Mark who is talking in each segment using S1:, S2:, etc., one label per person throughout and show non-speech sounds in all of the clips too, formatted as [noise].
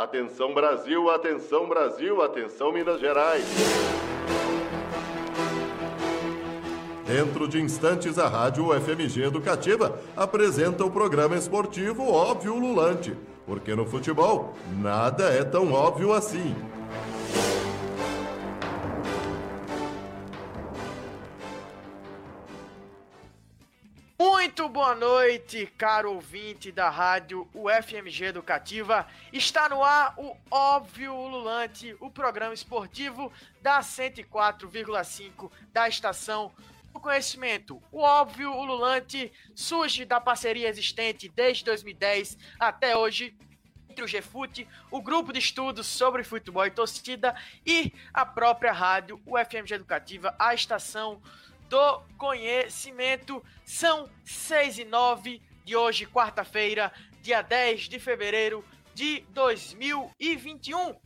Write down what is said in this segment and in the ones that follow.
S1: Atenção Brasil, atenção Brasil, atenção Minas Gerais. Dentro de instantes, a Rádio FMG Educativa apresenta o programa esportivo Óbvio Lulante, porque no futebol nada é tão óbvio assim.
S2: Noite, caro ouvinte da rádio UFMG Educativa. Está no ar o Óbvio Ululante, o programa esportivo da 104,5 da estação do conhecimento. O Óbvio Ululante surge da parceria existente desde 2010 até hoje entre o GFUT, o grupo de estudos sobre futebol e torcida e a própria rádio UFMG Educativa, a estação do conhecimento. São 6 e 9 de hoje, quarta-feira, dia 10 de fevereiro de 2021.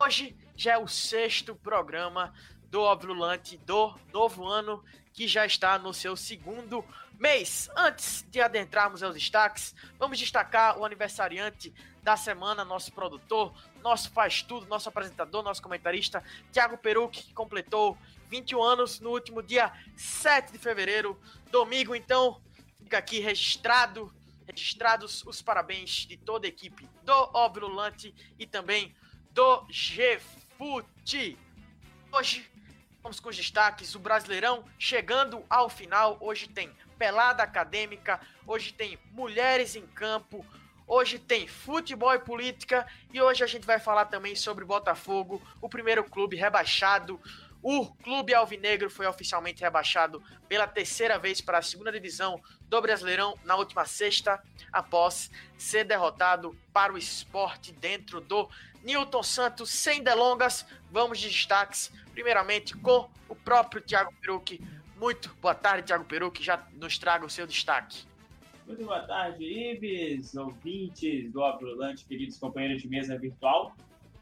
S2: Hoje já é o sexto programa do Obrulante do novo ano, que já está no seu segundo mês. Antes de adentrarmos aos destaques, vamos destacar o aniversariante da semana, nosso produtor, nosso faz tudo, nosso apresentador, nosso comentarista, Thiago Peruc, que completou 21 anos no último dia 7 de fevereiro, domingo. Então, fica aqui registrado, registrados os parabéns de toda a equipe do Obrulante e também do GFUT. Hoje, vamos com os destaques. O Brasileirão chegando ao final. Hoje tem pelada acadêmica, hoje tem mulheres em campo, Hoje tem futebol e política e hoje a gente vai falar também sobre Botafogo, o primeiro clube rebaixado o Clube Alvinegro foi oficialmente rebaixado pela terceira vez para a segunda divisão do Brasileirão na última sexta, após ser derrotado para o esporte dentro do Newton Santos. Sem delongas, vamos de destaques, primeiramente com o próprio Thiago Perucci. Muito boa tarde, Thiago Perucci, já nos traga o seu destaque.
S3: Muito boa tarde, Ives, ouvintes do Abrolante, queridos companheiros de mesa virtual.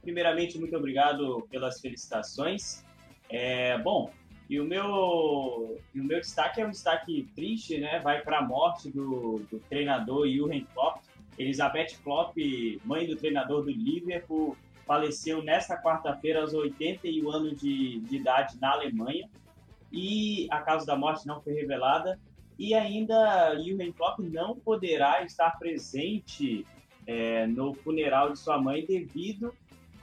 S3: Primeiramente, muito obrigado pelas felicitações. É, bom, e o meu, e o meu destaque é um destaque triste, né? Vai para a morte do, do treinador Jürgen Klopp. Elizabeth Klopp, mãe do treinador do Liverpool, faleceu nesta quarta-feira aos 81 anos de, de idade na Alemanha. E a causa da morte não foi revelada. E ainda Jürgen Klopp não poderá estar presente é, no funeral de sua mãe devido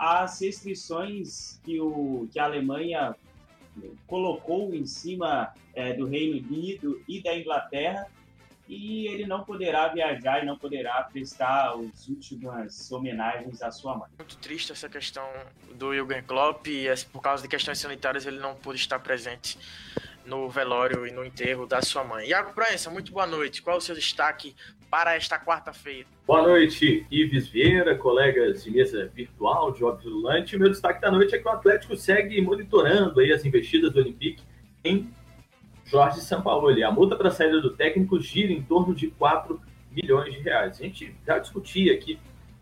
S3: as restrições que, o, que a Alemanha colocou em cima é, do Reino Unido e da Inglaterra e ele não poderá viajar e não poderá prestar as últimas homenagens à sua mãe.
S2: Muito triste essa questão do Jürgen Klopp e por causa de questões sanitárias ele não pôde estar presente no velório e no enterro da sua mãe. Iago Proença, muito boa noite. Qual é o seu destaque para esta quarta-feira?
S4: Boa noite, Ives Vieira, colegas de mesa virtual de Óbvio Lulante. Meu destaque da noite é que o Atlético segue monitorando aí as investidas do Olympique em Jorge Sampaoli. A multa para a saída do técnico gira em torno de 4 milhões de reais. A gente já discutia aqui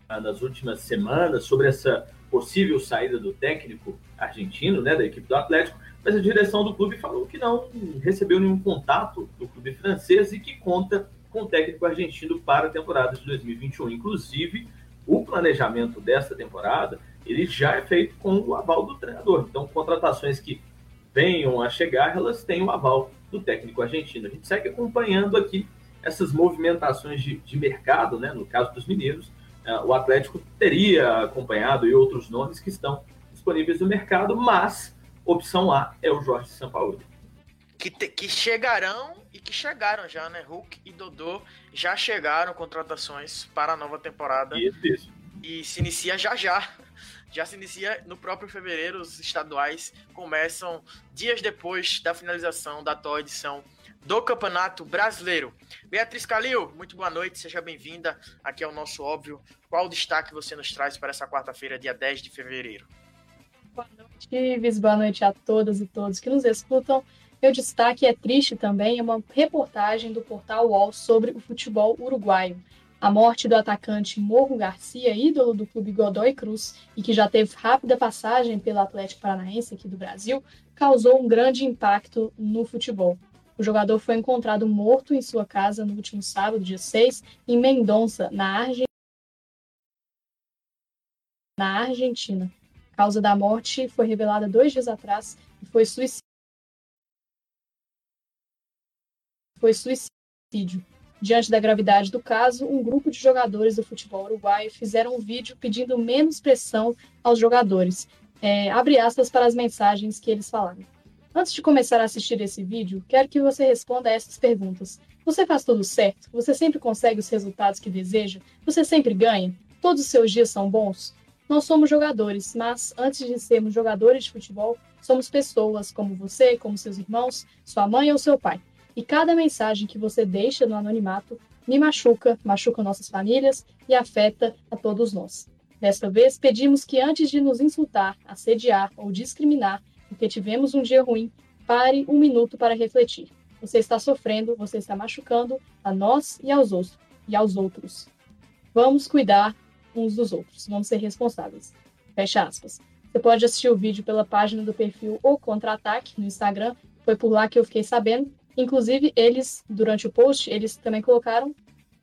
S4: ah, nas últimas semanas sobre essa possível saída do técnico argentino, né, da equipe do Atlético, mas a direção do clube falou que não recebeu nenhum contato do clube francês e que conta com o técnico argentino para a temporada de 2021. Inclusive, o planejamento dessa temporada ele já é feito com o aval do treinador. Então, contratações que venham a chegar, elas têm o aval do técnico argentino. A gente segue acompanhando aqui essas movimentações de, de mercado, né? no caso dos mineiros, uh, o Atlético teria acompanhado e outros nomes que estão disponíveis no mercado, mas opção A é o Jorge Sampaoli.
S2: Que, te, que chegarão e que chegaram já, né? Hulk e Dodô já chegaram contratações para a nova temporada.
S4: Isso, isso.
S2: E se inicia já já. Já se inicia no próprio fevereiro, os estaduais começam dias depois da finalização da atual edição do Campeonato Brasileiro. Beatriz Calil, muito boa noite, seja bem-vinda aqui ao nosso óbvio. Qual o destaque você nos traz para essa quarta-feira, dia 10 de fevereiro?
S5: Boa noite, Ives. Boa noite a todas e todos que nos escutam. Meu destaque é triste também, é uma reportagem do portal UOL sobre o futebol uruguaio. A morte do atacante Morro Garcia, ídolo do clube Godoy Cruz e que já teve rápida passagem pelo Atlético Paranaense aqui do Brasil, causou um grande impacto no futebol. O jogador foi encontrado morto em sua casa no último sábado, dia 6, em Mendonça, na Argentina. na Argentina. A causa da morte foi revelada dois dias atrás e foi suicídio. Foi suicídio. Diante da gravidade do caso, um grupo de jogadores do futebol uruguaio fizeram um vídeo pedindo menos pressão aos jogadores. É, abre aspas para as mensagens que eles falaram. Antes de começar a assistir esse vídeo, quero que você responda a essas perguntas. Você faz tudo certo? Você sempre consegue os resultados que deseja? Você sempre ganha? Todos os seus dias são bons? Nós somos jogadores, mas antes de sermos jogadores de futebol, somos pessoas como você, como seus irmãos, sua mãe ou seu pai. E cada mensagem que você deixa no anonimato me machuca, machuca nossas famílias e afeta a todos nós. Desta vez, pedimos que antes de nos insultar, assediar ou discriminar, porque tivemos um dia ruim, pare um minuto para refletir. Você está sofrendo, você está machucando a nós e aos outros. E aos outros. Vamos cuidar uns dos outros, vamos ser responsáveis. Fecha aspas. Você pode assistir o vídeo pela página do perfil O Contra-Ataque no Instagram. Foi por lá que eu fiquei sabendo. Inclusive, eles, durante o post, eles também colocaram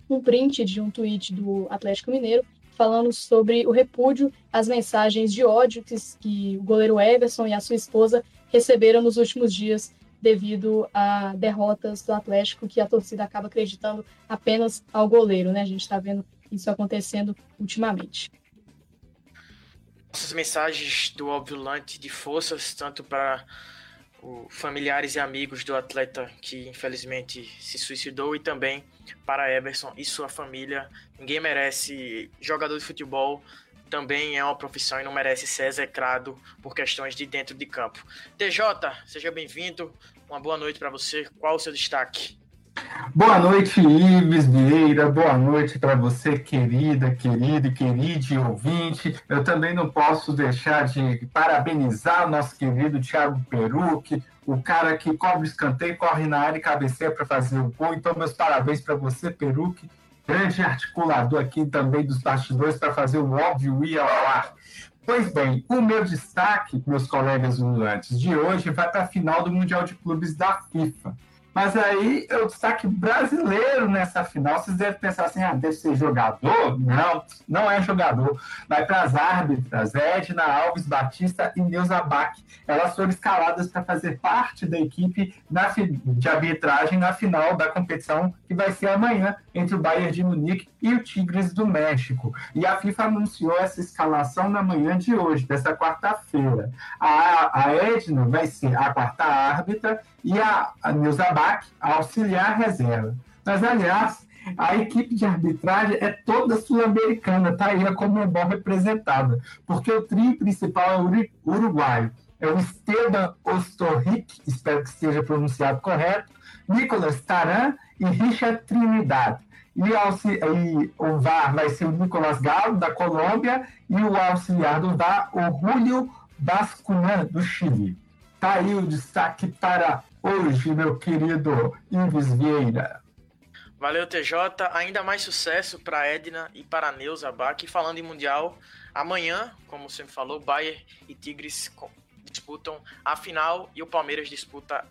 S5: um print de um tweet do Atlético Mineiro falando sobre o repúdio às mensagens de ódio que, que o goleiro Everson e a sua esposa receberam nos últimos dias devido a derrotas do Atlético que a torcida acaba acreditando apenas ao goleiro, né? A gente está vendo isso acontecendo ultimamente.
S2: Essas mensagens do Obviolante de forças, tanto para familiares e amigos do atleta que infelizmente se suicidou e também para Everson e sua família. Ninguém merece jogador de futebol também é uma profissão e não merece ser execrado por questões de dentro de campo. TJ, seja bem-vindo. Uma boa noite para você. Qual o seu destaque?
S6: Boa noite, Ives Vieira. Boa noite para você, querida, querido e ouvinte. Eu também não posso deixar de parabenizar o nosso querido Thiago Peruque, o cara que cobre escanteio, corre na área e cabeceia para fazer o gol. Então, meus parabéns para você, Peruque, grande articulador aqui também dos bastidores para fazer o óbvio ir ao ar. Pois bem, o meu destaque, meus colegas ululantes, de hoje vai para a final do Mundial de Clubes da FIFA. Mas aí é o destaque brasileiro nessa final. Vocês devem pensar assim: ah, deve ser jogador? Não, não é jogador. Vai para as árbitras, Edna Alves Batista e Neuza Bach. Elas foram escaladas para fazer parte da equipe na, de arbitragem na final da competição, que vai ser amanhã, entre o Bayern de Munique e o Tigres do México. E a FIFA anunciou essa escalação na manhã de hoje, dessa quarta-feira. A, a Edna vai ser a quarta árbitra e a, a Neuza Bach, a auxiliar reserva. Mas, aliás, a equipe de arbitragem é toda sul-americana, está aí a Comembol representada, porque o trio principal é uruguaio. É o Esteban Ostorric, espero que esteja pronunciado correto, Nicolas Taran e Richard Trinidad. E, e, o VAR vai ser o Nicolas Galo, da Colômbia, e o auxiliar do VAR, o Julio Bascunan, do Chile. Está aí o destaque para hoje, meu querido Ives Vieira.
S2: Valeu, TJ. Ainda mais sucesso para Edna e para Neuza Bach. Falando em Mundial, amanhã, como você me falou, Bayern e Tigres disputam a final e o Palmeiras disputa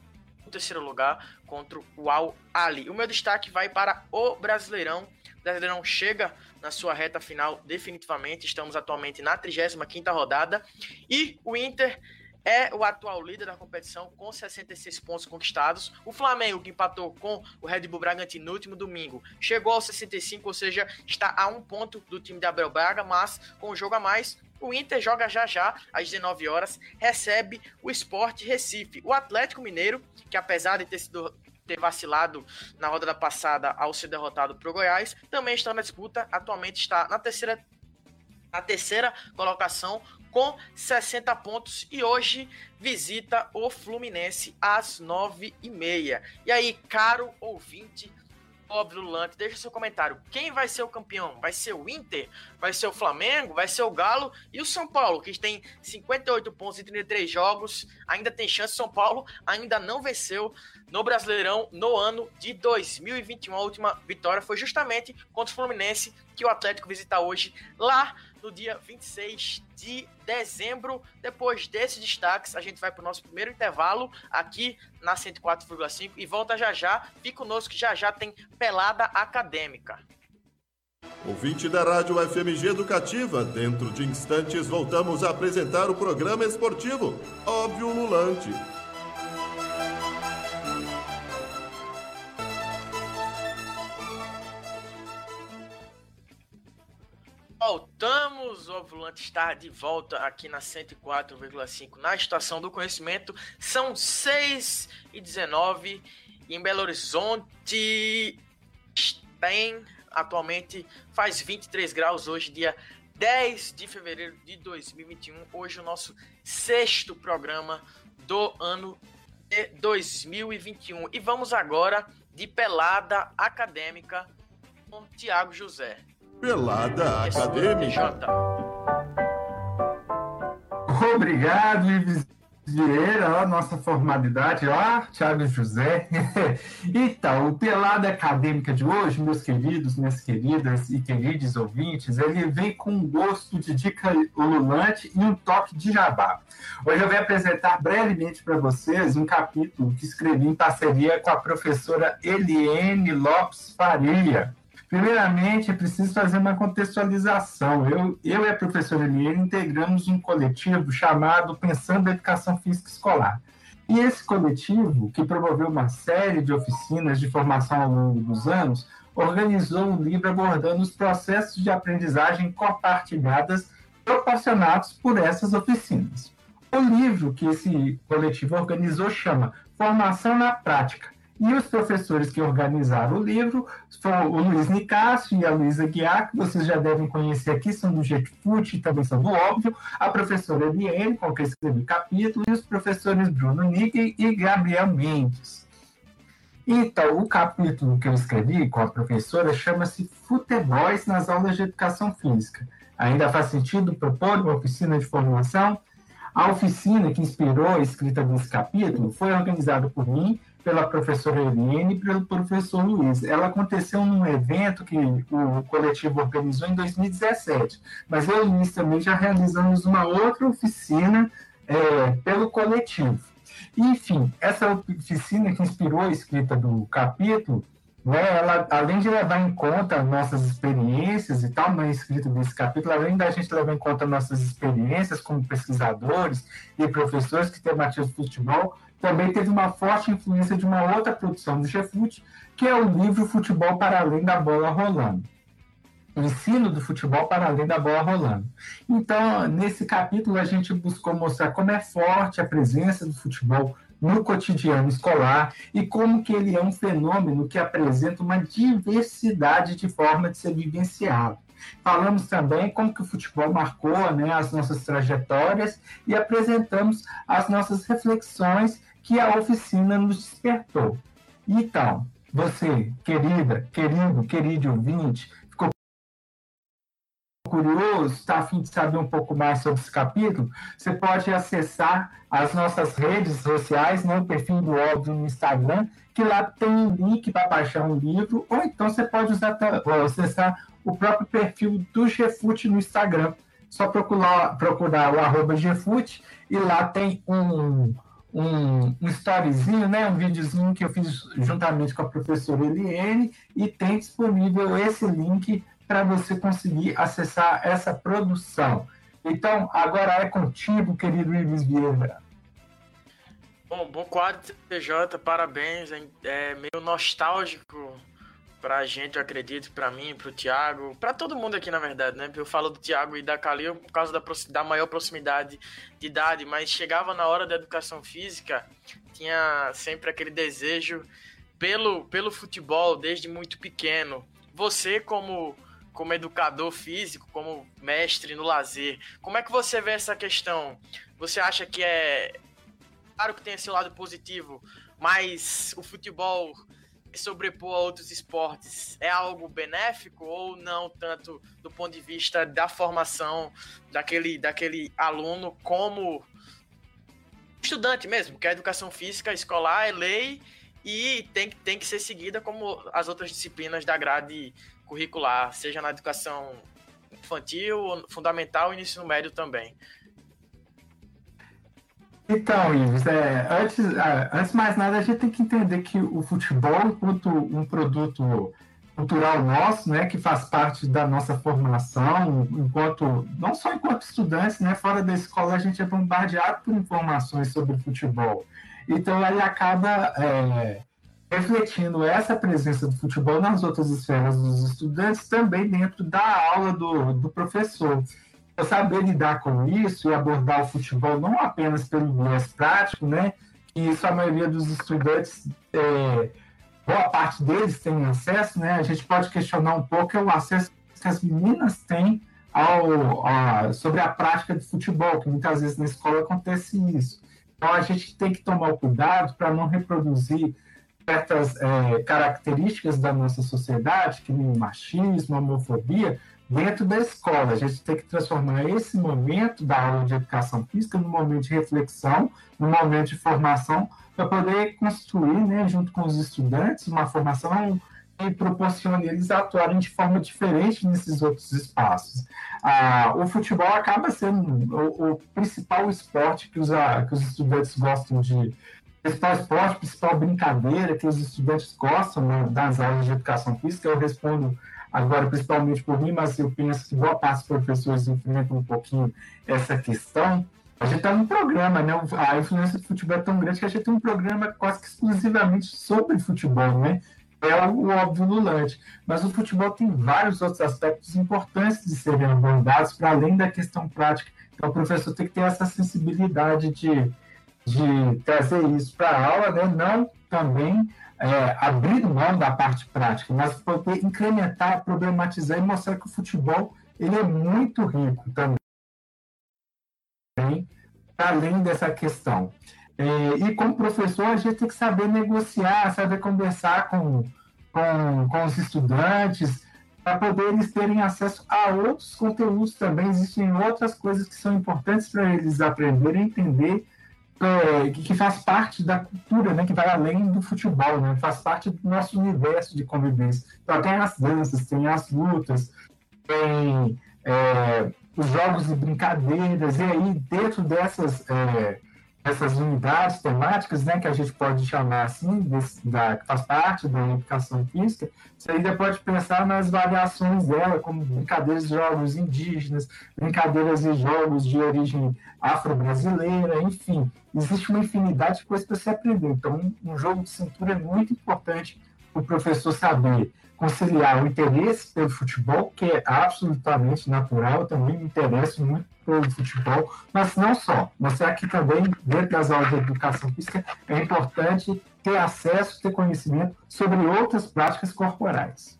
S2: o terceiro lugar contra o Al Ali. O meu destaque vai para o Brasileirão. O Brasileirão chega na sua reta final definitivamente. Estamos atualmente na 35ª rodada e o Inter é o atual líder da competição com 66 pontos conquistados. O Flamengo, que empatou com o Red Bull Bragantino no último domingo, chegou aos 65, ou seja, está a um ponto do time da Abel Braga, mas com o jogo a mais, o Inter joga já já, às 19 horas, recebe o Sport Recife. O Atlético Mineiro, que apesar de ter sido ter vacilado na rodada passada ao ser derrotado para o Goiás, também está na disputa, atualmente está na terceira na terceira colocação com 60 pontos e hoje visita o Fluminense às 9h30. E aí, caro ouvinte, óbvio Lulante, deixa seu comentário. Quem vai ser o campeão? Vai ser o Inter? Vai ser o Flamengo? Vai ser o Galo? E o São Paulo, que tem 58 pontos em 33 jogos, ainda tem chance. São Paulo ainda não venceu no Brasileirão no ano de 2021. A última vitória foi justamente contra o Fluminense, que o Atlético visita hoje lá no dia 26 de dezembro. Depois desses destaques, a gente vai para o nosso primeiro intervalo aqui na 104,5 e volta já já. Fica conosco que já já tem pelada acadêmica.
S1: Ouvinte da Rádio FMG Educativa, dentro de instantes voltamos a apresentar o programa esportivo Óbvio Lulante.
S2: Voltamos, o Volante está de volta aqui na 104,5 na Estação do Conhecimento. São 6 e 19 e em Belo Horizonte tem atualmente faz 23 graus hoje, dia 10 de fevereiro de 2021. Hoje o nosso sexto programa do ano de 2021. E vamos agora de pelada acadêmica com Tiago José.
S1: Pelada Acadêmica.
S6: Obrigado, Ives Vieira, nossa formalidade, ó, Thiago José. [laughs] então, o Pelada Acadêmica de hoje, meus queridos, minhas queridas e queridos ouvintes, ele vem com um gosto de dica ululante e um toque de jabá. Hoje eu vou apresentar brevemente para vocês um capítulo que escrevi em parceria com a professora Eliene Lopes Faria. Primeiramente, é preciso fazer uma contextualização. Eu, eu e a professora Eliane integramos um coletivo chamado Pensando a Educação Física Escolar. E esse coletivo, que promoveu uma série de oficinas de formação ao longo dos anos, organizou um livro abordando os processos de aprendizagem compartilhadas proporcionados por essas oficinas. O livro que esse coletivo organizou chama Formação na Prática, e os professores que organizaram o livro foram o Luiz Nicásio e a Luísa Guiar, que vocês já devem conhecer aqui, são do GETFUT e também são do Óbvio, a professora Eliane, com quem escrevi o capítulo, e os professores Bruno Nick e Gabriel Mendes. Então, o capítulo que eu escrevi com a professora chama-se Futebols nas aulas de educação física. Ainda faz sentido propor uma oficina de formação? A oficina que inspirou a escrita desse capítulo foi organizada por mim pela professora Eliane e pelo professor Luiz. Ela aconteceu num evento que o coletivo organizou em 2017, mas eu e Luiz também já realizamos uma outra oficina é, pelo coletivo. Enfim, essa oficina que inspirou a escrita do capítulo, né, ela, além de levar em conta nossas experiências e tal, na escrita desse capítulo, além da gente levar em conta nossas experiências como pesquisadores e professores que tematizam futebol, também teve uma forte influência de uma outra produção do GFUT, que é o livro Futebol para Além da Bola Rolando. O ensino do futebol para além da bola rolando. Então, nesse capítulo, a gente buscou mostrar como é forte a presença do futebol no cotidiano escolar e como que ele é um fenômeno que apresenta uma diversidade de formas de ser vivenciado. Falamos também como que o futebol marcou né, as nossas trajetórias e apresentamos as nossas reflexões que a oficina nos despertou. Então, você, querida, querido, querido ouvinte, ficou curioso, está afim de saber um pouco mais sobre esse capítulo, você pode acessar as nossas redes sociais, né, o perfil do Óbvio no Instagram, que lá tem um link para baixar um livro, ou então você pode usar, acessar o próprio perfil do GFUT no Instagram. Só procurar, procurar o arroba GFUT e lá tem um, um, um storyzinho, né, um videozinho que eu fiz juntamente com a professora Eliane e tem disponível esse link para você conseguir acessar essa produção. Então, agora é contigo, querido Ives Vieira.
S2: Bom, bom quadro, TJ, parabéns. É meio nostálgico pra gente, eu acredito, pra mim, pro Thiago, pra todo mundo aqui, na verdade, né? Eu falo do Thiago e da Calil por causa da, da maior proximidade de idade, mas chegava na hora da educação física, tinha sempre aquele desejo pelo, pelo futebol desde muito pequeno. Você, como, como educador físico, como mestre no lazer, como é que você vê essa questão? Você acha que é. Claro que tem esse lado positivo, mas o futebol sobrepor a outros esportes é algo benéfico ou não tanto do ponto de vista da formação daquele, daquele aluno como estudante mesmo, porque a educação física escolar é lei e tem, tem que ser seguida como as outras disciplinas da grade curricular, seja na educação infantil, fundamental e ensino médio também.
S6: Então, Ives, é, antes, antes de mais nada, a gente tem que entender que o futebol, enquanto um produto cultural nosso, né, que faz parte da nossa formação, enquanto não só enquanto estudantes, né, fora da escola a gente é bombardeado por informações sobre futebol. Então ele acaba é, refletindo essa presença do futebol nas outras esferas dos estudantes também dentro da aula do, do professor. Saber lidar com isso e abordar o futebol não apenas pelo viés prático, né, que isso a maioria dos estudantes é, boa parte deles tem acesso, né? A gente pode questionar um pouco é o acesso que as meninas têm ao, a, sobre a prática de futebol, que muitas vezes na escola acontece isso. Então a gente tem que tomar cuidado para não reproduzir certas é, características da nossa sociedade, que nem o machismo, a homofobia, dentro da escola. A gente tem que transformar esse momento da aula de educação física num momento de reflexão, num momento de formação, para poder construir, né, junto com os estudantes, uma formação que proporcione eles atuarem de forma diferente nesses outros espaços. Ah, o futebol acaba sendo o, o principal esporte que os, que os estudantes gostam de principal esporte, principal brincadeira que os estudantes gostam né, das aulas de educação física. Eu respondo agora principalmente por mim, mas eu penso que boa parte dos professores enfrentam um pouquinho essa questão. A gente está num programa, né? A influência do futebol é tão grande que a gente tem um programa quase que exclusivamente sobre futebol, né? É o óbvio lulante. Mas o futebol tem vários outros aspectos importantes de serem abordados, para além da questão prática. Então, o professor tem que ter essa sensibilidade de, de trazer isso para a aula, né? não também é, abrir mão da parte prática, mas poder incrementar, problematizar e mostrar que o futebol ele é muito rico também além dessa questão. É, e como professor, a gente tem que saber negociar, saber conversar com, com, com os estudantes, para poder eles terem acesso a outros conteúdos também. Existem outras coisas que são importantes para eles aprenderem, entender, é, que, faz parte da cultura, né, que vai além do futebol, né, faz parte do nosso universo de convivência. Então, tem as danças, tem as lutas, tem é, os jogos e brincadeiras, e aí dentro dessas, é, dessas unidades temáticas, né, que a gente pode chamar assim, desse, da, que faz parte da educação física, você ainda pode pensar nas variações dela, como brincadeiras de jogos indígenas, brincadeiras de jogos de origem afro-brasileira, enfim, existe uma infinidade de coisas para se aprender. Então, um jogo de cintura é muito importante para o professor saber conciliar o interesse pelo futebol, que é absolutamente natural, eu também me interesso muito pelo futebol, mas não só. Mostrar que também, dentro das aulas de educação física, é importante ter acesso, ter conhecimento sobre outras práticas corporais.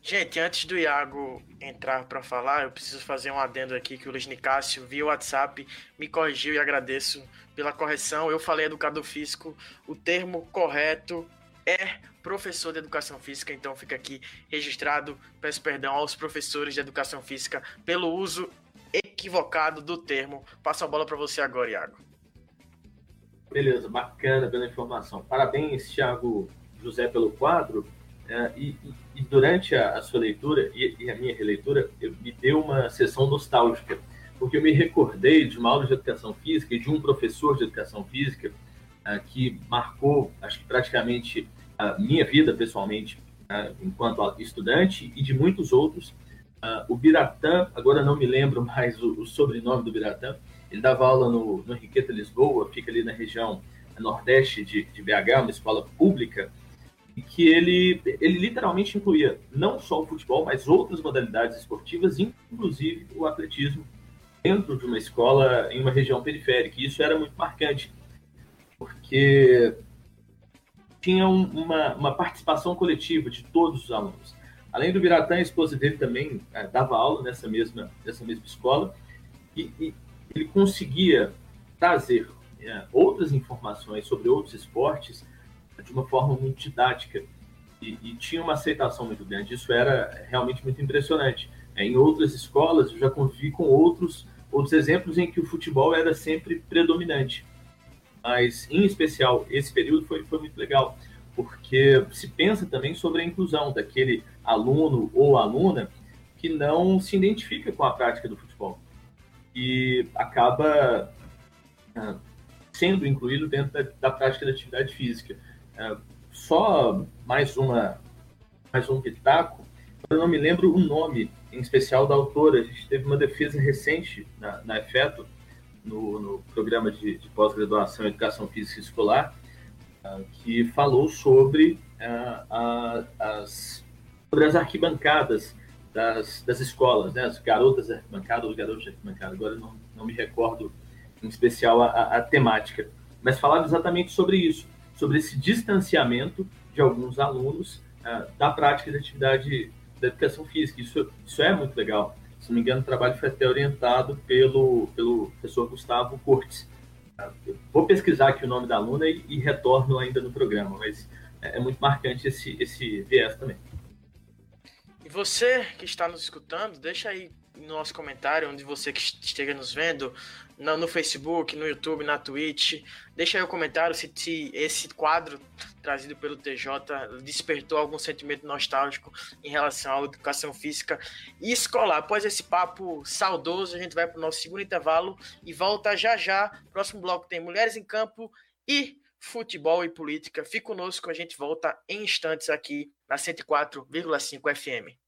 S2: Gente, antes do Iago entrar para falar, eu preciso fazer um adendo aqui que o Luiz Nicásio, via WhatsApp, me corrigiu e agradeço pela correção. Eu falei educador físico, o termo correto é professor de educação física, então fica aqui registrado. Peço perdão aos professores de educação física pelo uso equivocado do termo. Passo a bola para você agora, Iago.
S4: Beleza, bacana pela informação. Parabéns, Thiago José, pelo quadro. É, e, e, durante a, a, sua leitura e, e, a minha releitura, eu, me deu uma sessão nostálgica, porque eu me recordei de uma aula de educação física e de um professor de educação física uh, que marcou, acho que praticamente a minha vida pessoalmente, uh, enquanto estudante, e de muitos outros. Uh, o Biratã, agora não me lembro [laughs] mais o, o sobrenome do Biratã, ele dava aula no, no Henriqueta Lisboa, fica ali na região nordeste de, de BH, uma escola pública, e que ele, ele literalmente incluía não só o futebol, mas outras modalidades esportivas, inclusive o atletismo, dentro de uma escola em uma região periférica. E isso era muito marcante porque tinha uma, uma participação coletiva de todos os alunos. Além do Biratã, a esposa dele também é, dava aula nessa mesma, nessa mesma escola e, e ele conseguia trazer é, outras informações sobre outros esportes de uma forma muito didática e, e, tinha uma aceitação muito grande. Isso era realmente muito impressionante. É, em outras escolas, eu já convivi com outros, outros exemplos em que o futebol era sempre predominante mas em especial esse período foi, foi muito legal, porque se pensa também sobre a inclusão daquele aluno ou aluna que não se identifica com a prática do futebol e acaba uh, sendo incluído dentro da, da, prática da atividade física. Uh, só mais uma mais um pitaco. Eu não me lembro o nome em especial da autora. A gente teve uma defesa recente na, na EFETO, no, no programa de, de pós-graduação em Educação Física Escolar, uh, que falou sobre, uh, as, sobre as arquibancadas das, das escolas, né? as garotas arquibancadas, os garotos arquibancadas, agora não, não me recordo em especial a, a, a temática, mas falava exatamente sobre isso, sobre esse distanciamento de alguns alunos uh, da prática de atividade da educação física. Isso, isso é muito legal. Se não me engano, o trabalho foi até orientado pelo, pelo professor Gustavo Cortes. Vou pesquisar aqui o nome da aluna e, e retorno ainda no programa, mas é, é muito marcante esse, esse viés também.
S2: Você que está nos escutando, deixa aí no nosso comentário, onde você que esteja nos vendo, no, no, Facebook, no YouTube, na Twitch. Deixa aí o um comentário se, se, esse quadro trazido pelo TJ despertou algum sentimento nostálgico em relação à educação física e escolar. Após esse papo saudoso, a gente vai para o nosso segundo intervalo e volta já já. Próximo bloco tem Mulheres em Campo e Futebol e Política. Fique conosco, a gente volta em instantes aqui na 104,5 FM.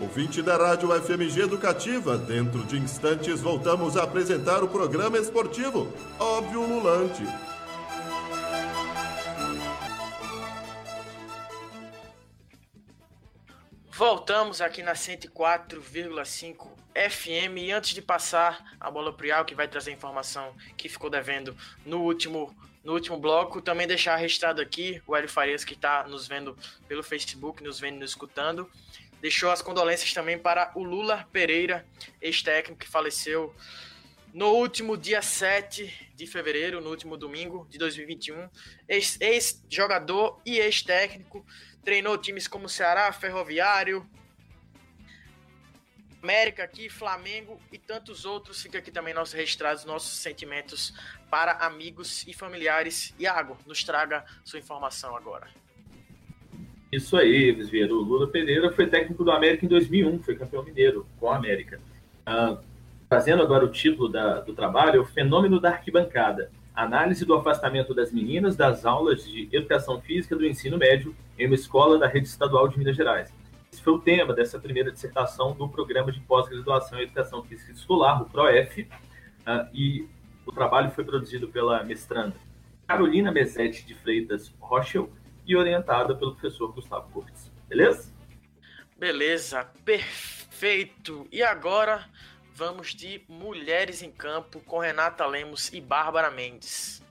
S1: Ouvinte da Rádio FMG Educativa, dentro de instantes voltamos a apresentar o programa esportivo. Óbvio Lulante.
S2: Voltamos aqui na 104,5 FM e antes de passar a bola pro Ial, que vai trazer a informação que ficou devendo no último no último bloco, também deixar registrado aqui o Hélio Farias que está nos vendo pelo Facebook, nos vendo e nos escutando deixou as condolências também para o Lula Pereira, ex-técnico que faleceu no último dia 7 de fevereiro, no último domingo de 2021. Ex-jogador e ex-técnico, treinou times como Ceará, Ferroviário, América aqui, Flamengo e tantos outros. Fica aqui também nossos registrados, nossos sentimentos para amigos e familiares. Iago, nos traga sua informação agora.
S4: Isso aí, Eves Vieira. O Lula Pereira foi técnico do América em 2001, foi campeão mineiro com a América. Ah, trazendo agora o título da, do trabalho, o fenômeno da arquibancada. Análise do afastamento das meninas das aulas de educação física do ensino médio em uma escola da rede estadual de Minas Gerais. Esse foi o tema dessa primeira dissertação do programa de pós-graduação em educação física escolar, o PROEF, ah, e o trabalho foi produzido pela mestranda Carolina Mesetti de Freitas Rochel e orientada pelo professor Gustavo Cortes. Beleza?
S2: Beleza, perfeito. E agora vamos de Mulheres em Campo com Renata Lemos e Bárbara Mendes.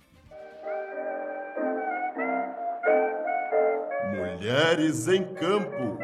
S1: Mulheres em Campo.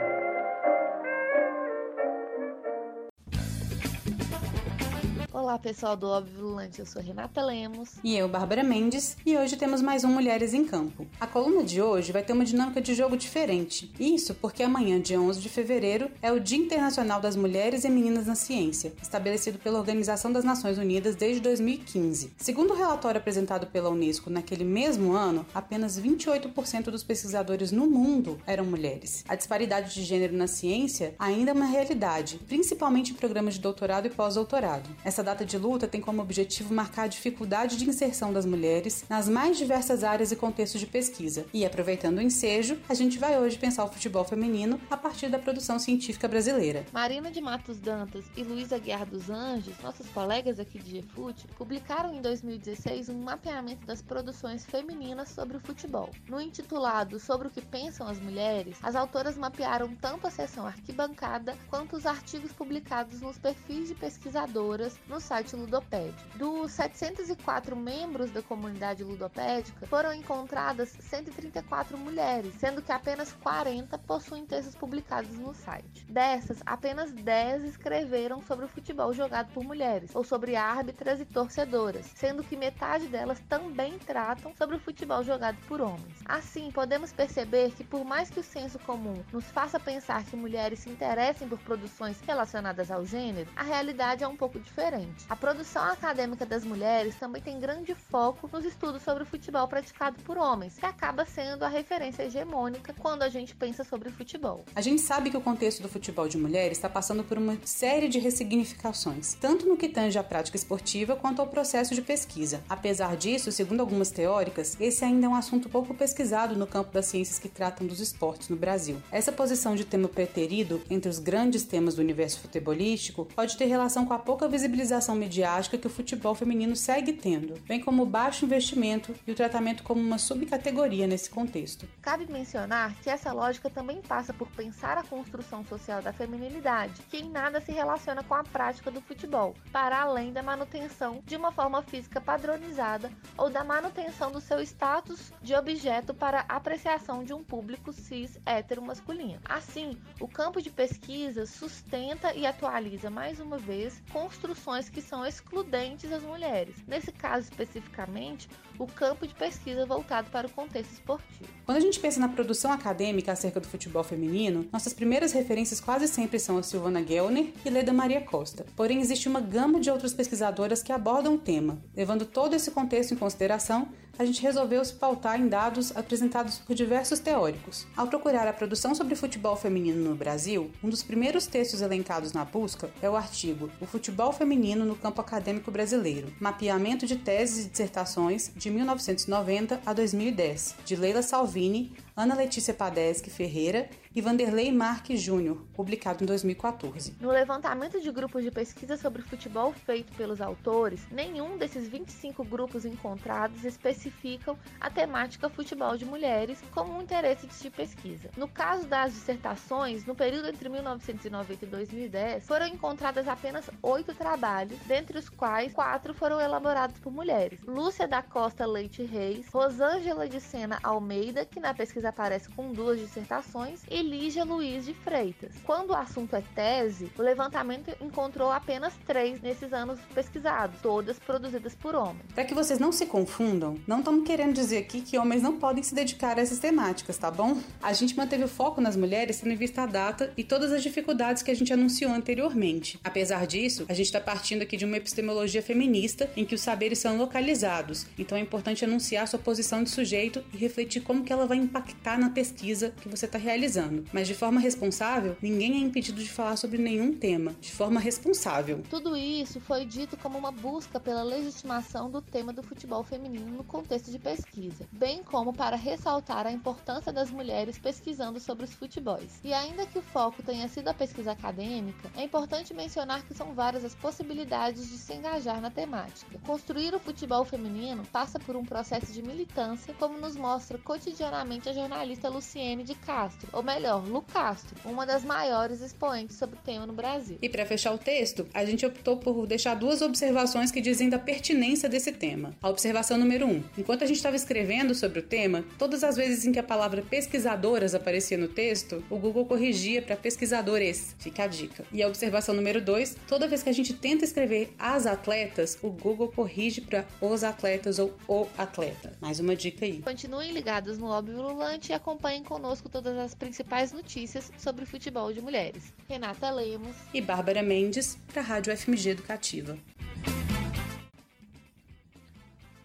S7: Olá, pessoal do Óbvio Lulante, eu sou Renata Lemos.
S8: E eu, Bárbara Mendes, e hoje temos mais um Mulheres em Campo. A coluna de hoje vai ter uma dinâmica de jogo diferente. Isso porque amanhã, dia 11 de fevereiro, é o Dia Internacional das Mulheres e Meninas na Ciência, estabelecido pela Organização das Nações Unidas desde 2015. Segundo o relatório apresentado pela Unesco naquele mesmo ano, apenas 28% dos pesquisadores no mundo eram mulheres. A disparidade de gênero na ciência ainda é uma realidade, principalmente em programas de doutorado e pós-doutorado. Essa data de luta tem como objetivo marcar a dificuldade de inserção das mulheres nas mais diversas áreas e contextos de pesquisa. E aproveitando o ensejo, a gente vai hoje pensar o futebol feminino a partir da produção científica brasileira.
S7: Marina de Matos Dantas e Luísa Guiar dos Anjos, nossos colegas aqui de GFUT, publicaram em 2016 um mapeamento das produções femininas sobre o futebol. No intitulado Sobre o que pensam as mulheres, as autoras mapearam tanto a seção arquibancada quanto os artigos publicados nos perfis de pesquisadoras no site Ludopédia. Dos 704 membros da comunidade ludopédica, foram encontradas 134 mulheres, sendo que apenas 40 possuem textos publicados no site. Dessas, apenas 10 escreveram sobre o futebol jogado por mulheres, ou sobre árbitras e torcedoras, sendo que metade delas também tratam sobre o futebol jogado por homens. Assim, podemos perceber que, por mais que o senso comum nos faça pensar que mulheres se interessem por produções relacionadas ao gênero, a realidade é um pouco diferente. A produção acadêmica das mulheres também tem grande foco nos estudos sobre o futebol praticado por homens, que acaba sendo a referência hegemônica quando a gente pensa sobre futebol.
S8: A gente sabe que o contexto do futebol de mulheres está passando por uma série de ressignificações, tanto no que tange à prática esportiva quanto ao processo de pesquisa. Apesar disso, segundo algumas teóricas, esse ainda é um assunto pouco pesquisado no campo das ciências que tratam dos esportes no Brasil. Essa posição de tema preterido entre os grandes temas do universo futebolístico pode ter relação com a pouca visibilização mediática que o futebol feminino segue tendo, bem como baixo investimento e o tratamento como uma subcategoria nesse contexto.
S7: Cabe mencionar que essa lógica também passa por pensar a construção social da feminilidade, que em nada se relaciona com a prática do futebol, para além da manutenção de uma forma física padronizada ou da manutenção do seu status de objeto para apreciação de um público cis hétero masculino. Assim, o campo de pesquisa sustenta e atualiza mais uma vez construções que são excludentes às mulheres. Nesse caso especificamente, o campo de pesquisa voltado para o contexto esportivo.
S8: Quando a gente pensa na produção acadêmica acerca do futebol feminino, nossas primeiras referências quase sempre são a Silvana Gellner e Leda Maria Costa. Porém, existe uma gama de outras pesquisadoras que abordam o tema. Levando todo esse contexto em consideração, a gente resolveu se pautar em dados apresentados por diversos teóricos. Ao procurar a produção sobre futebol feminino no Brasil, um dos primeiros textos elencados na busca é o artigo O Futebol Feminino no Campo Acadêmico Brasileiro, mapeamento de teses e dissertações de 1990 a 2010, de Leila Salvini, Ana Letícia Padeschi Ferreira e Vanderlei Marques Júnior, publicado em 2014.
S7: No levantamento de grupos de pesquisa sobre futebol feito pelos autores, nenhum desses 25 grupos encontrados especificam a temática futebol de mulheres como um interesse de pesquisa. No caso das dissertações, no período entre 1990 e 2010, foram encontradas apenas oito trabalhos, dentre os quais quatro foram elaborados por mulheres: Lúcia da Costa Leite Reis, Rosângela de Sena Almeida, que na pesquisa aparece com duas dissertações, e Lígia Luiz de Freitas. Quando o assunto é tese, o levantamento encontrou apenas três nesses anos pesquisados, todas produzidas por homens.
S8: Para que vocês não se confundam, não estamos querendo dizer aqui que homens não podem se dedicar a essas temáticas, tá bom? A gente manteve o foco nas mulheres tendo em vista a data e todas as dificuldades que a gente anunciou anteriormente. Apesar disso, a gente está partindo aqui de uma epistemologia feminista em que os saberes são localizados, então é importante anunciar sua posição de sujeito e refletir como que ela vai impactar na pesquisa que você está realizando mas de forma responsável, ninguém é impedido de falar sobre nenhum tema, de forma responsável.
S7: Tudo isso foi dito como uma busca pela legitimação do tema do futebol feminino no contexto de pesquisa, bem como para ressaltar a importância das mulheres pesquisando sobre os futebols. E ainda que o foco tenha sido a pesquisa acadêmica, é importante mencionar que são várias as possibilidades de se engajar na temática. Construir o futebol feminino passa por um processo de militância, como nos mostra cotidianamente a jornalista Luciene de Castro, ou melhor, Lu Castro, uma das maiores expoentes sobre o tema no Brasil.
S8: E para fechar o texto, a gente optou por deixar duas observações que dizem da pertinência desse tema. A observação número um: enquanto a gente estava escrevendo sobre o tema, todas as vezes em que a palavra pesquisadoras aparecia no texto, o Google corrigia para pesquisadores. Fica a dica. E a observação número dois: toda vez que a gente tenta escrever as atletas, o Google corrige para os atletas ou o atleta. Mais uma dica aí.
S7: Continuem ligados no Óbvio E acompanhem conosco todas as principais principais notícias sobre futebol de mulheres. Renata Lemos
S8: e Bárbara Mendes para a Rádio FMG Educativa.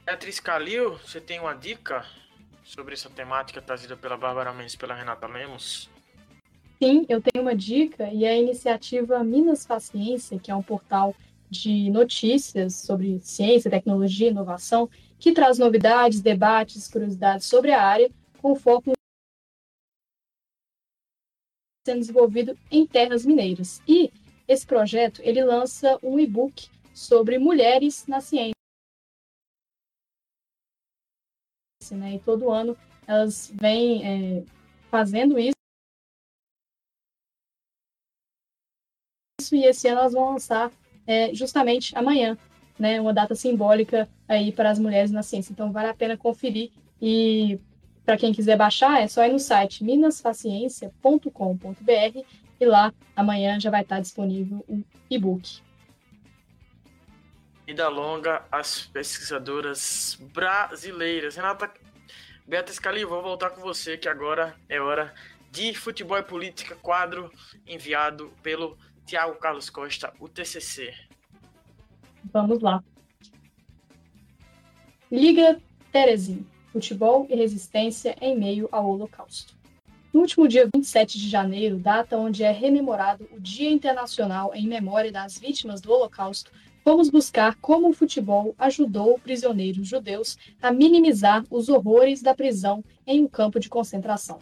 S2: Beatriz Calil, você tem uma dica sobre essa temática trazida pela Bárbara Mendes e pela Renata Lemos?
S5: Sim, eu tenho uma dica e é a iniciativa Minas Paciência, que é um portal de notícias sobre ciência, tecnologia e inovação, que traz novidades, debates, curiosidades sobre a área, com foco sendo desenvolvido em terras mineiras. E esse projeto ele lança um e-book sobre mulheres na ciência. Né? E todo ano elas vêm é, fazendo isso. E esse ano elas vão lançar é, justamente amanhã, né? Uma data simbólica aí para as mulheres na ciência. Então vale a pena conferir e para quem quiser baixar, é só ir no site minasfaciencia.com.br e lá amanhã já vai estar disponível o e-book.
S2: Vida longa às pesquisadoras brasileiras. Renata Beatriz Cali, vou voltar com você que agora é hora de futebol e política, quadro enviado pelo Tiago Carlos Costa, o TCC.
S5: Vamos lá. Liga Terezinha. Futebol e resistência em meio ao Holocausto. No último dia 27 de janeiro, data onde é rememorado o Dia Internacional em Memória das Vítimas do Holocausto, fomos buscar como o futebol ajudou prisioneiros judeus a minimizar os horrores da prisão em um campo de concentração.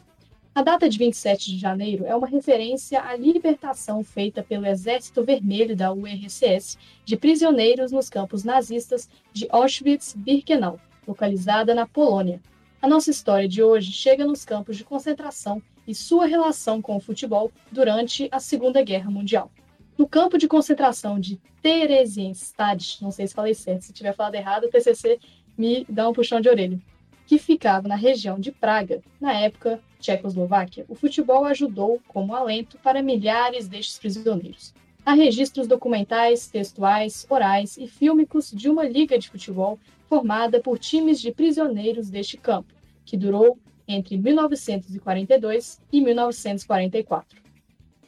S5: A data de 27 de janeiro é uma referência à libertação feita pelo Exército Vermelho da URSS de prisioneiros nos campos nazistas de Auschwitz-Birkenau, localizada na Polônia. A nossa história de hoje chega nos campos de concentração e sua relação com o futebol durante a Segunda Guerra Mundial. No campo de concentração de Theresienstadt, não sei se falei certo, se tiver falado errado, o TCC me dá um puxão de orelha, que ficava na região de Praga, na época Tchecoslováquia, o futebol ajudou como alento para milhares destes prisioneiros. Há registros documentais, textuais, orais e fílmicos de uma liga de futebol formada por times de prisioneiros deste campo, que durou entre 1942 e 1944.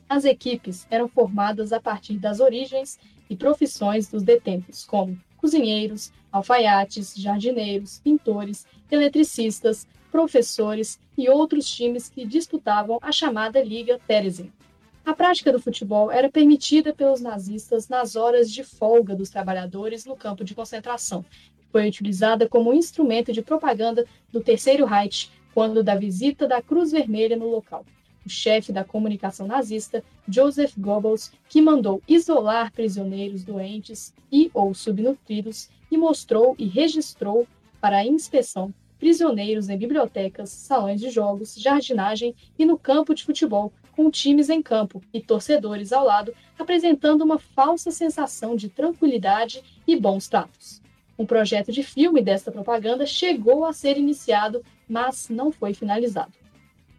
S5: As equipes eram formadas a partir das origens e profissões dos detentos, como cozinheiros, alfaiates, jardineiros, pintores, eletricistas, professores e outros times que disputavam a chamada Liga Terezin. A prática do futebol era permitida pelos nazistas nas horas de folga dos trabalhadores no campo de concentração. Foi utilizada como instrumento de propaganda do Terceiro Reich quando da visita da Cruz Vermelha no local. O chefe da comunicação nazista, Joseph Goebbels, que mandou isolar prisioneiros doentes e ou subnutridos e mostrou e registrou para inspeção prisioneiros em bibliotecas, salões de jogos, jardinagem e no campo de futebol, com times em campo e torcedores ao lado, apresentando uma falsa sensação de tranquilidade e bons tratos. Um projeto de filme desta propaganda chegou a ser iniciado, mas não foi finalizado.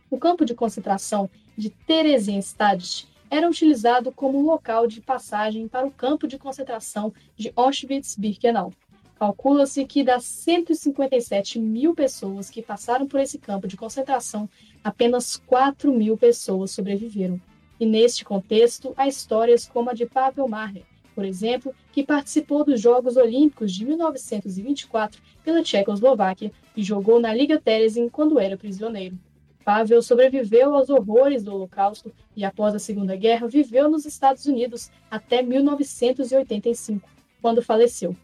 S5: O campo de concentração de Theresienstadt era utilizado como local de passagem para o campo de concentração de Auschwitz-Birkenau, Calcula-se que das 157 mil pessoas que passaram por esse campo de concentração, apenas 4 mil pessoas sobreviveram. E neste contexto, há histórias como a de Pavel Mahler, por exemplo, que participou dos Jogos Olímpicos de 1924 pela Tchecoslováquia e jogou na Liga Terezin quando era prisioneiro. Pavel sobreviveu aos horrores do Holocausto e, após a Segunda Guerra, viveu nos Estados Unidos até 1985, quando faleceu.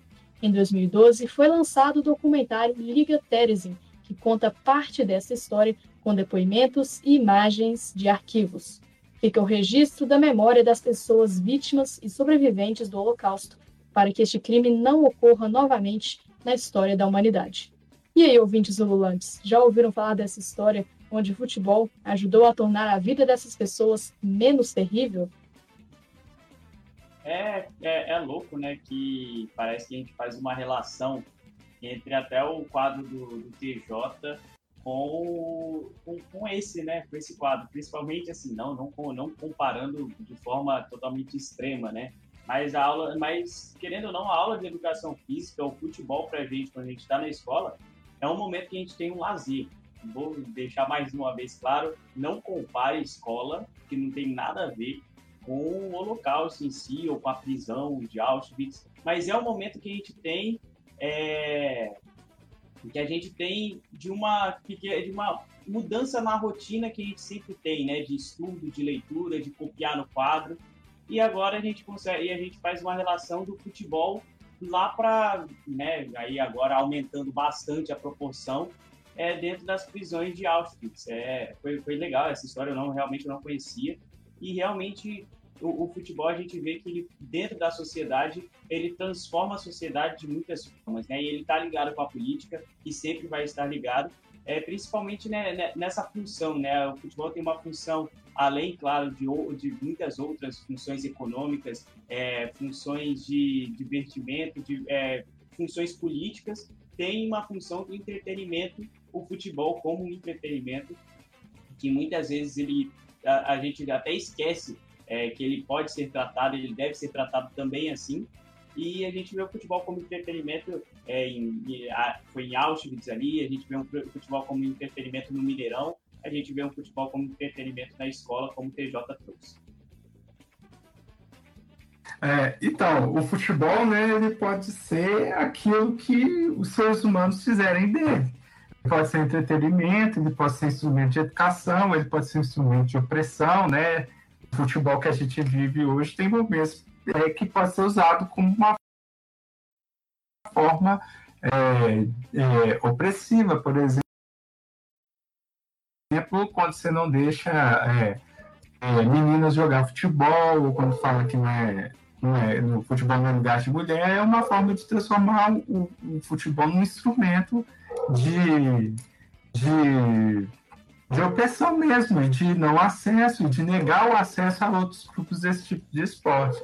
S5: Em 2012, foi lançado o documentário Liga Terezin, que conta parte dessa história com depoimentos e imagens de arquivos. Fica o registro da memória das pessoas vítimas e sobreviventes do Holocausto, para que este crime não ocorra novamente na história da humanidade. E aí, ouvintes ululantes, já ouviram falar dessa história onde o futebol ajudou a tornar a vida dessas pessoas menos terrível?
S3: É, é, é, louco, né? Que parece que a gente faz uma relação entre até o quadro do, do TJ com, com, com, esse, né? Com esse quadro, principalmente assim, não, não, não comparando de forma totalmente extrema, né? Mas a aula, mas querendo ou não, a aula de educação física, o futebol pra gente, quando a gente está na escola, é um momento que a gente tem um lazer. Vou deixar mais uma vez claro, não compare escola, que não tem nada a ver com o Holocausto em si, ou com a prisão de Auschwitz, mas é um momento que a gente tem é, que a gente tem de uma, de uma mudança na rotina que a gente sempre tem, né? De estudo, de leitura, de copiar no quadro. E agora a gente consegue, a gente faz uma relação do futebol lá para, né? Aí agora aumentando bastante a proporção é, dentro das prisões de Auschwitz. É, foi, foi legal essa história, eu não realmente não conhecia e realmente o, o, futebol a gente vê que ele, dentro da sociedade ele transforma a sociedade de muitas formas, né? E ele está ligado com a política e sempre vai estar ligado, é, principalmente né, né, nessa função, né? O futebol tem uma função além, claro, de, de muitas outras funções econômicas, é, funções de divertimento, de é, funções políticas, tem uma função de entretenimento, o futebol como um entretenimento que muitas vezes ele a, a gente até esquece é, que ele pode ser tratado, ele deve ser tratado também assim. E a gente vê o futebol como entretenimento, é, em, foi em Auschwitz ali, a gente vê um futebol como entretenimento no Mineirão, a gente vê um futebol como entretenimento na escola, como o TJ trouxe.
S6: É, então, o futebol, né, ele pode ser aquilo que os seres humanos fizerem dele. Ele pode ser entretenimento, ele pode ser instrumento de educação, ele pode ser instrumento de opressão, né? Futebol que a gente vive hoje tem momentos é, que pode ser usado como uma forma é, é, opressiva, por exemplo, quando você não deixa é, é, meninas jogar futebol, ou quando fala que não é, não é, no futebol não é lugar de mulher, é uma forma de transformar o, o futebol num instrumento de, de, de opressão mesmo, de não acesso, de negar o acesso a outros grupos desse tipo de esporte.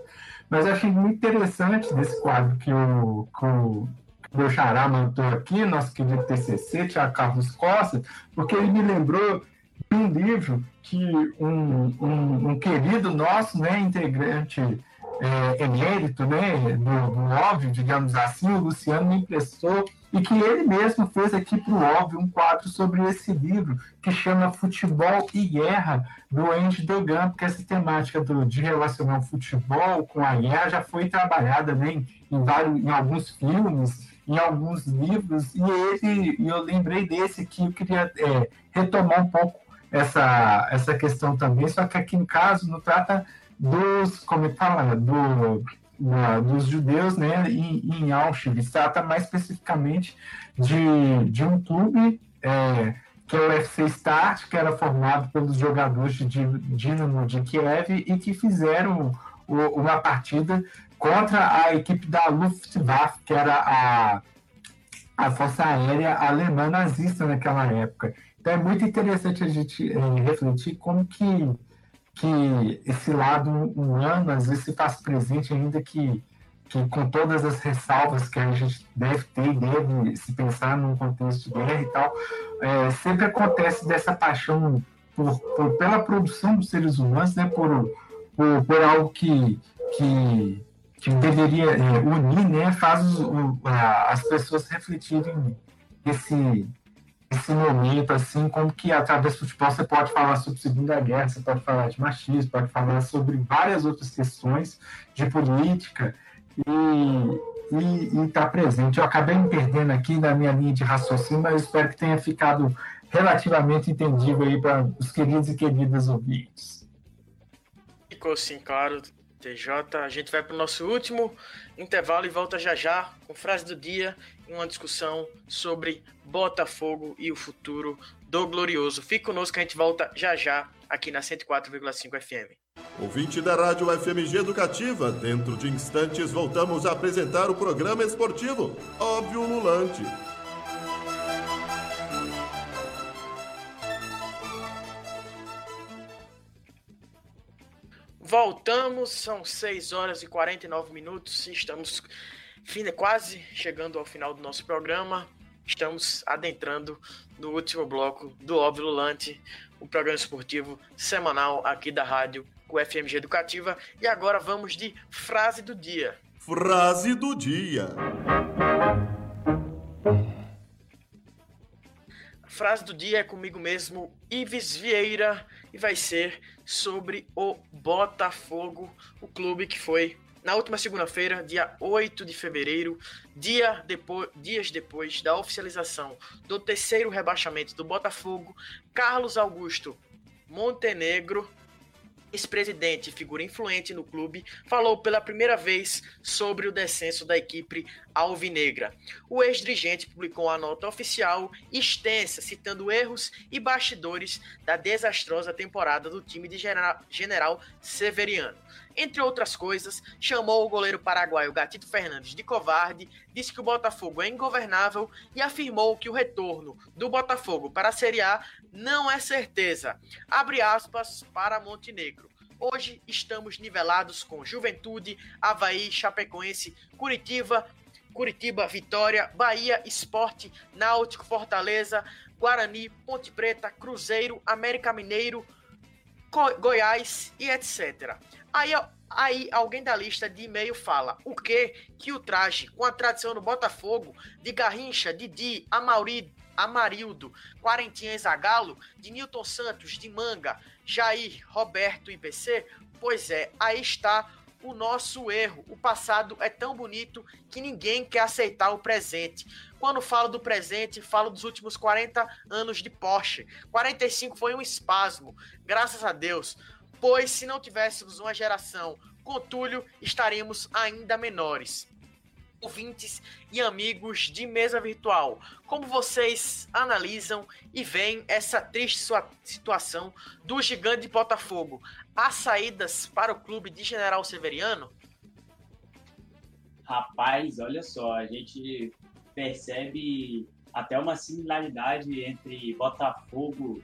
S6: Mas eu achei muito interessante desse quadro que o, que o meu mandou aqui, nosso querido TCC, Tiago Carlos Costa, porque ele me lembrou de um livro que um, um, um querido nosso, né, integrante é, emérito, né, do, do óbvio, digamos assim, o Luciano me emprestou e que ele mesmo fez aqui para o óbvio um quadro sobre esse livro que chama Futebol e Guerra do Andy Dogan, porque essa temática do, de relacionar o futebol com a guerra já foi trabalhada né, em, vários, em alguns filmes, em alguns livros, e ele, e eu lembrei desse que eu queria é, retomar um pouco essa, essa questão também, só que aqui no caso não trata dos, como é fala, do, dos judeus né, em, em Auschwitz, trata mais especificamente de, de um clube é, que é o FC Start, que era formado pelos jogadores de Dinamo de Kiev e que fizeram uma partida contra a equipe da Luftwaffe, que era a, a Força Aérea Alemã nazista naquela época. Então é muito interessante a gente é, refletir como que, que esse lado humano às vezes se faz presente, ainda que, que com todas as ressalvas que a gente deve ter deve se pensar num contexto de guerra e tal, é, sempre acontece dessa paixão por, por, pela produção dos seres humanos, né, por, por, por algo que, que que deveria é, unir, né, faz o, a, as pessoas refletirem esse, esse momento, assim, como que através do futebol você pode falar sobre Segunda Guerra, você pode falar de machismo, pode falar sobre várias outras questões de política e está presente. Eu acabei me perdendo aqui na minha linha de raciocínio, mas espero que tenha ficado relativamente entendível aí para os queridos e queridas ouvintes.
S2: Ficou sim, claro. TJ. A gente vai para o nosso último intervalo e volta já já com frase do dia e uma discussão sobre Botafogo e o futuro do Glorioso. Fique conosco, a gente volta já já aqui na 104,5 FM.
S1: Ouvinte da Rádio FMG Educativa, dentro de instantes voltamos a apresentar o programa esportivo Óbvio Lulante.
S2: Voltamos, são 6 horas e 49 minutos. Estamos quase chegando ao final do nosso programa. Estamos adentrando no último bloco do Óbvio Lulante, o programa esportivo semanal aqui da rádio com FMG Educativa. E agora vamos de frase do dia.
S1: Frase do dia.
S2: A frase do dia é comigo mesmo, Ives Vieira, e vai ser sobre o Botafogo, o clube que foi na última segunda-feira, dia 8 de fevereiro, dia depois, dias depois da oficialização do terceiro rebaixamento do Botafogo, Carlos Augusto Montenegro ex-presidente figura influente no clube, falou pela primeira vez sobre o descenso da equipe alvinegra. O ex-dirigente publicou uma nota oficial extensa citando erros e bastidores da desastrosa temporada do time de General Severiano. Entre outras coisas, chamou o goleiro paraguaio Gatito Fernandes de covarde, disse que o Botafogo é ingovernável e afirmou que o retorno do Botafogo para a Série A não é certeza. Abre aspas para Montenegro. Hoje estamos nivelados com Juventude, Havaí, Chapecoense, Curitiba, Curitiba, Vitória, Bahia, Esporte, Náutico, Fortaleza, Guarani, Ponte Preta, Cruzeiro, América Mineiro, Goiás e etc. Aí, aí alguém da lista de e-mail fala o que que o traje com a tradição do Botafogo, de Garrincha, Didi, Amauri, Amarildo, Quarentinha Zagalo, de Newton Santos, de Manga, Jair, Roberto e PC? Pois é, aí está o nosso erro. O passado é tão bonito que ninguém quer aceitar o presente. Quando falo do presente, falo dos últimos 40 anos de Porsche. 45 foi um espasmo, graças a Deus. Pois se não tivéssemos uma geração com Túlio, estaríamos ainda menores ouvintes e amigos de mesa virtual. Como vocês analisam e veem essa triste situação do gigante Botafogo? Há saídas para o clube de General Severiano?
S3: Rapaz, olha só, a gente percebe até uma similaridade entre Botafogo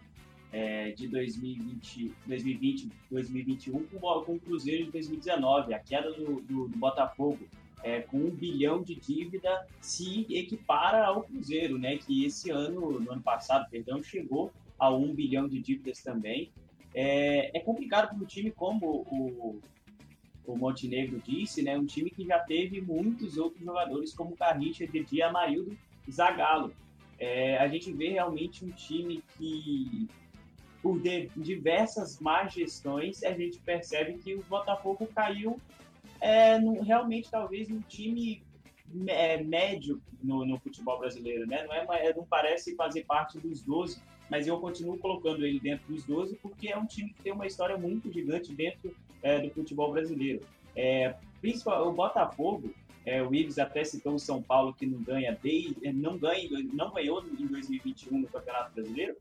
S3: é, de 2020, 2020, 2021 com, com o Cruzeiro de 2019, a queda do, do, do Botafogo é, com um bilhão de dívida se equipara ao Cruzeiro, né? Que esse ano, no ano passado, perdão, chegou a um bilhão de dívidas também. É, é complicado para um time como o, o Montenegro disse, né? Um time que já teve muitos outros jogadores como Garrincha, Didi, Amarildo, Zagallo. É, a gente vê realmente um time que por diversas más gestões, a gente percebe que o Botafogo caiu é, realmente talvez um time é, médio no, no, futebol brasileiro, né? Não, é, não parece fazer parte dos 12, mas eu continuo colocando ele dentro dos 12 porque é um time que tem uma história muito gigante dentro é, do futebol brasileiro. É, principal, o Botafogo, é, o Ives até citou o São Paulo que não ganha desde, não ganha, não ganhou em 2021 no Campeonato Brasileiro.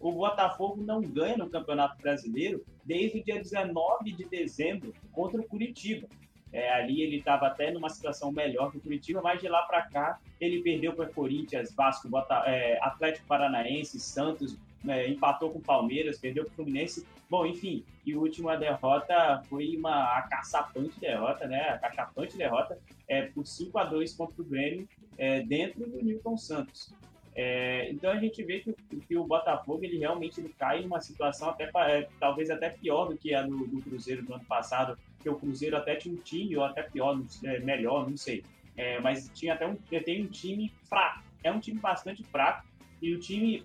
S3: O Botafogo não ganha no Campeonato Brasileiro desde o dia 19 de dezembro contra o Curitiba. É, ali ele estava até numa situação melhor que o Curitiba, mas de lá para cá ele perdeu para Corinthians, Vasco, Bota, é, Atlético Paranaense, Santos, é, empatou com Palmeiras, perdeu para o Fluminense. Bom, enfim, e a última derrota foi uma caçapante derrota, né? A cachapante derrota é, por 5 a 2 contra o Grêmio é, dentro do Newton Santos. É, então a gente vê que, que, o Botafogo ele realmente ele cai numa situação até é, talvez até pior do que a do, do, Cruzeiro do ano passado, que o Cruzeiro até tinha um time ou até pior, é, melhor, não sei, é, mas tinha até um tem um time fraco, é um time bastante fraco e o time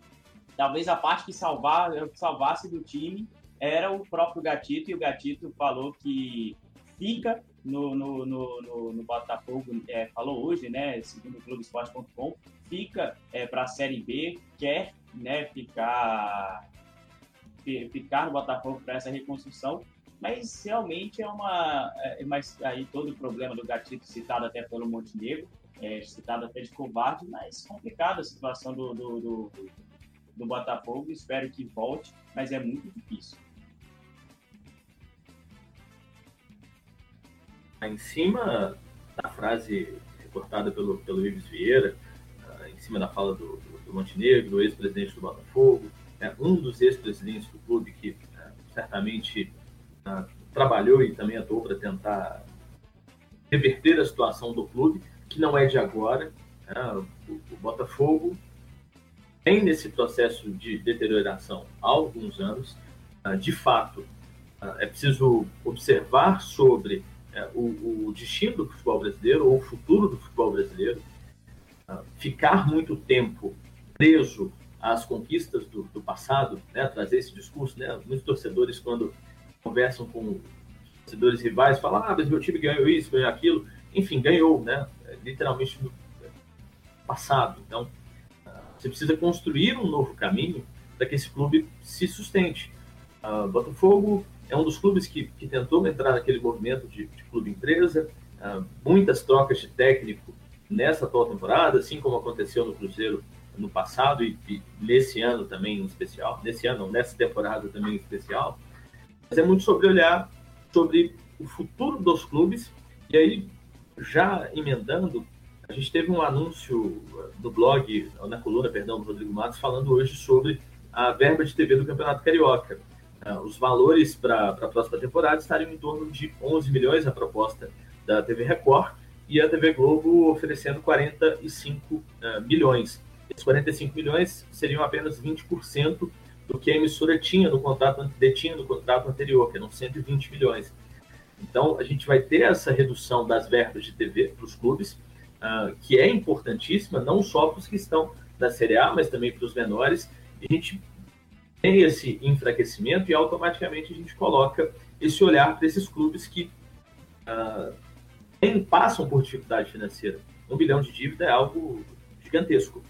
S3: talvez a parte que salvar salvasse do time era o próprio Gatito e o Gatito falou que fica no, no, no, no, no Botafogo, é, falou hoje, né, segundo o Globoesporte.com, fica é, para a Série B, quer né, ficar, ficar no Botafogo para essa reconstrução, mas realmente é uma. É, mas aí todo o problema do Gatito citado até pelo Montenegro, é, citado até de covarde, mas complicada a situação do, do, do, do Botafogo. Espero que volte, mas é muito difícil.
S4: Em cima da frase reportada pelo, pelo Ives Vieira, cima da fala do, do, do Montenegro, do ex-presidente do Botafogo, é, um dos ex-presidentes do clube que é, certamente é, trabalhou e também atuou para tentar reverter a situação do clube, que não é de agora. É, o, o, Botafogo tem nesse processo de deterioração há alguns anos. É, de fato, é, é preciso observar sobre o, o destino do futebol brasileiro ou o futuro do futebol brasileiro ficar muito tempo preso às conquistas do, do passado, né, trazer esse discurso, né, muitos torcedores quando conversam com torcedores rivais falam, ah, mas meu time ganhou isso, ganhou aquilo, enfim, ganhou, né, literalmente no passado. Então, você precisa construir um novo caminho para que esse clube se sustente. Uh, Botafogo é um dos clubes que, que tentou entrar naquele movimento de, de clube empresa, uh, muitas trocas de técnico nessa atual temporada, assim como aconteceu no Cruzeiro no passado e, e, nesse ano também em especial, nesse ano, nessa temporada também em especial, mas é muito sobre olhar sobre o futuro dos clubes e aí já emendando, a gente teve um anúncio no blog, na coluna, perdão, do Rodrigo Matos, falando hoje sobre a verba de TV do Campeonato Carioca. Uh, os valores para a próxima temporada estariam em torno de 11 milhões, a proposta da TV Record, e a TV Globo oferecendo 45 uh, eh, milhões. Esses 45 milhões seriam apenas 20% do que a emissora tinha no contrato, detinha no contrato anterior, que eram 120 milhões. Então, a gente vai ter essa redução das verbas de TV para os clubes, uh, que é importantíssima, não só para os que estão na Série A, mas também para os menores. A gente tem esse enfraquecimento e automaticamente a gente coloca esse olhar para esses clubes que uh, tem, passam por dificuldade financeira. Um bilhão de dívida é algo gigantesco.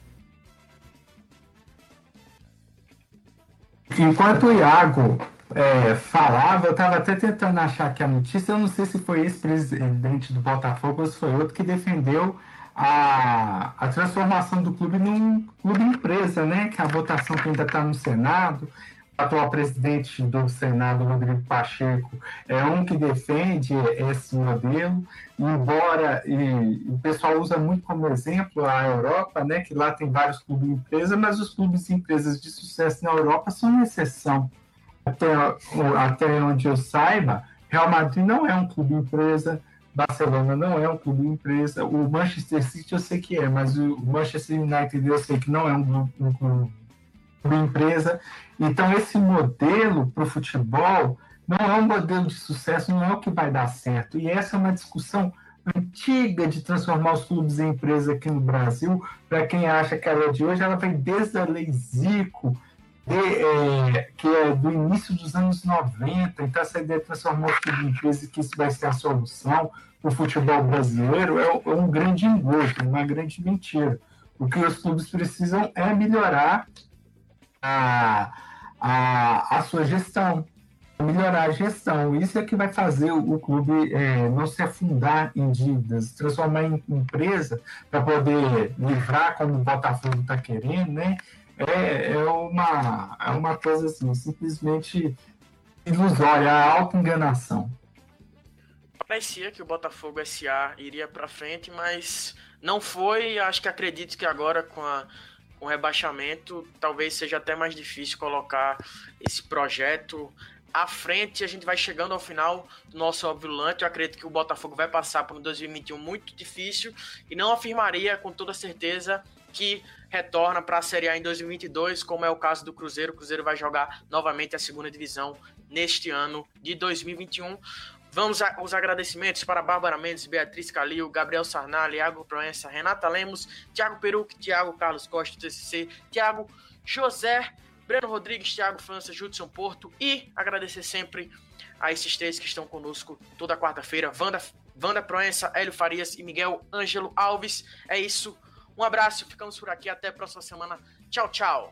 S6: Enquanto o Iago é, falava, eu estava até tentando achar aqui a notícia, eu não sei se foi esse presidente do Botafogo ou se foi outro que defendeu a, a transformação do clube num clube empresa, né? Que a votação que ainda está no Senado, atual presidente do Senado, Rodrigo Pacheco, é um que defende esse modelo, embora e, o pessoal usa muito como exemplo a Europa, né? Que lá tem vários clubes empresa, mas os clubes empresas de sucesso na Europa são uma exceção. Até, até onde eu saiba, Real Madrid não é um clube empresa, Barcelona não é um clube empresa. O Manchester City eu sei que é, mas o Manchester United eu sei que não é um, um, um empresa. Então, esse modelo para o futebol não é um modelo de sucesso, não é o que vai dar certo. E essa é uma discussão antiga de transformar os clubes em empresa aqui no Brasil. Para quem acha que ela é de hoje, ela vem desde a Lei Zico, de, é, que é do início dos anos 90. Então, essa ideia de transformar o clube em empresa, que isso vai ser a solução, o futebol brasileiro é, é um grande engodo, uma grande mentira. O que os clubes precisam é melhorar a, a, a sua gestão, melhorar a gestão. Isso é que vai fazer o, clube é, não se afundar em dívidas, transformar em empresa para poder livrar como o Botafogo está querendo, né? É, é, uma, é uma coisa assim, simplesmente ilusória, auto-enganação
S2: parecia que o Botafogo SA iria para frente, mas não foi. Acho que acredito que agora com, a, com rebaixamento talvez seja até mais difícil colocar esse projeto à frente. A gente vai chegando ao final do nosso obvilante. Eu acredito que o Botafogo vai passar por um 2021 muito difícil e não afirmaria com toda certeza que retorna para a Série A em 2022, como é o caso do Cruzeiro. O Cruzeiro vai jogar novamente a segunda divisão neste ano de 2021. Vamos aos agradecimentos para Bárbara Mendes, Beatriz Calil, Gabriel Sarnali, Iago Proença, Renata Lemos, Thiago Peruc, Thiago Carlos Costa, TCC, Thiago José, Breno Rodrigues, Thiago França, Judson Porto e agradecer sempre a esses três que estão conosco toda quarta-feira, Wanda, Wanda Proença, Hélio Farias e Miguel Ângelo Alves. É isso, um abraço, ficamos por aqui, até a próxima semana. Tchau, tchau.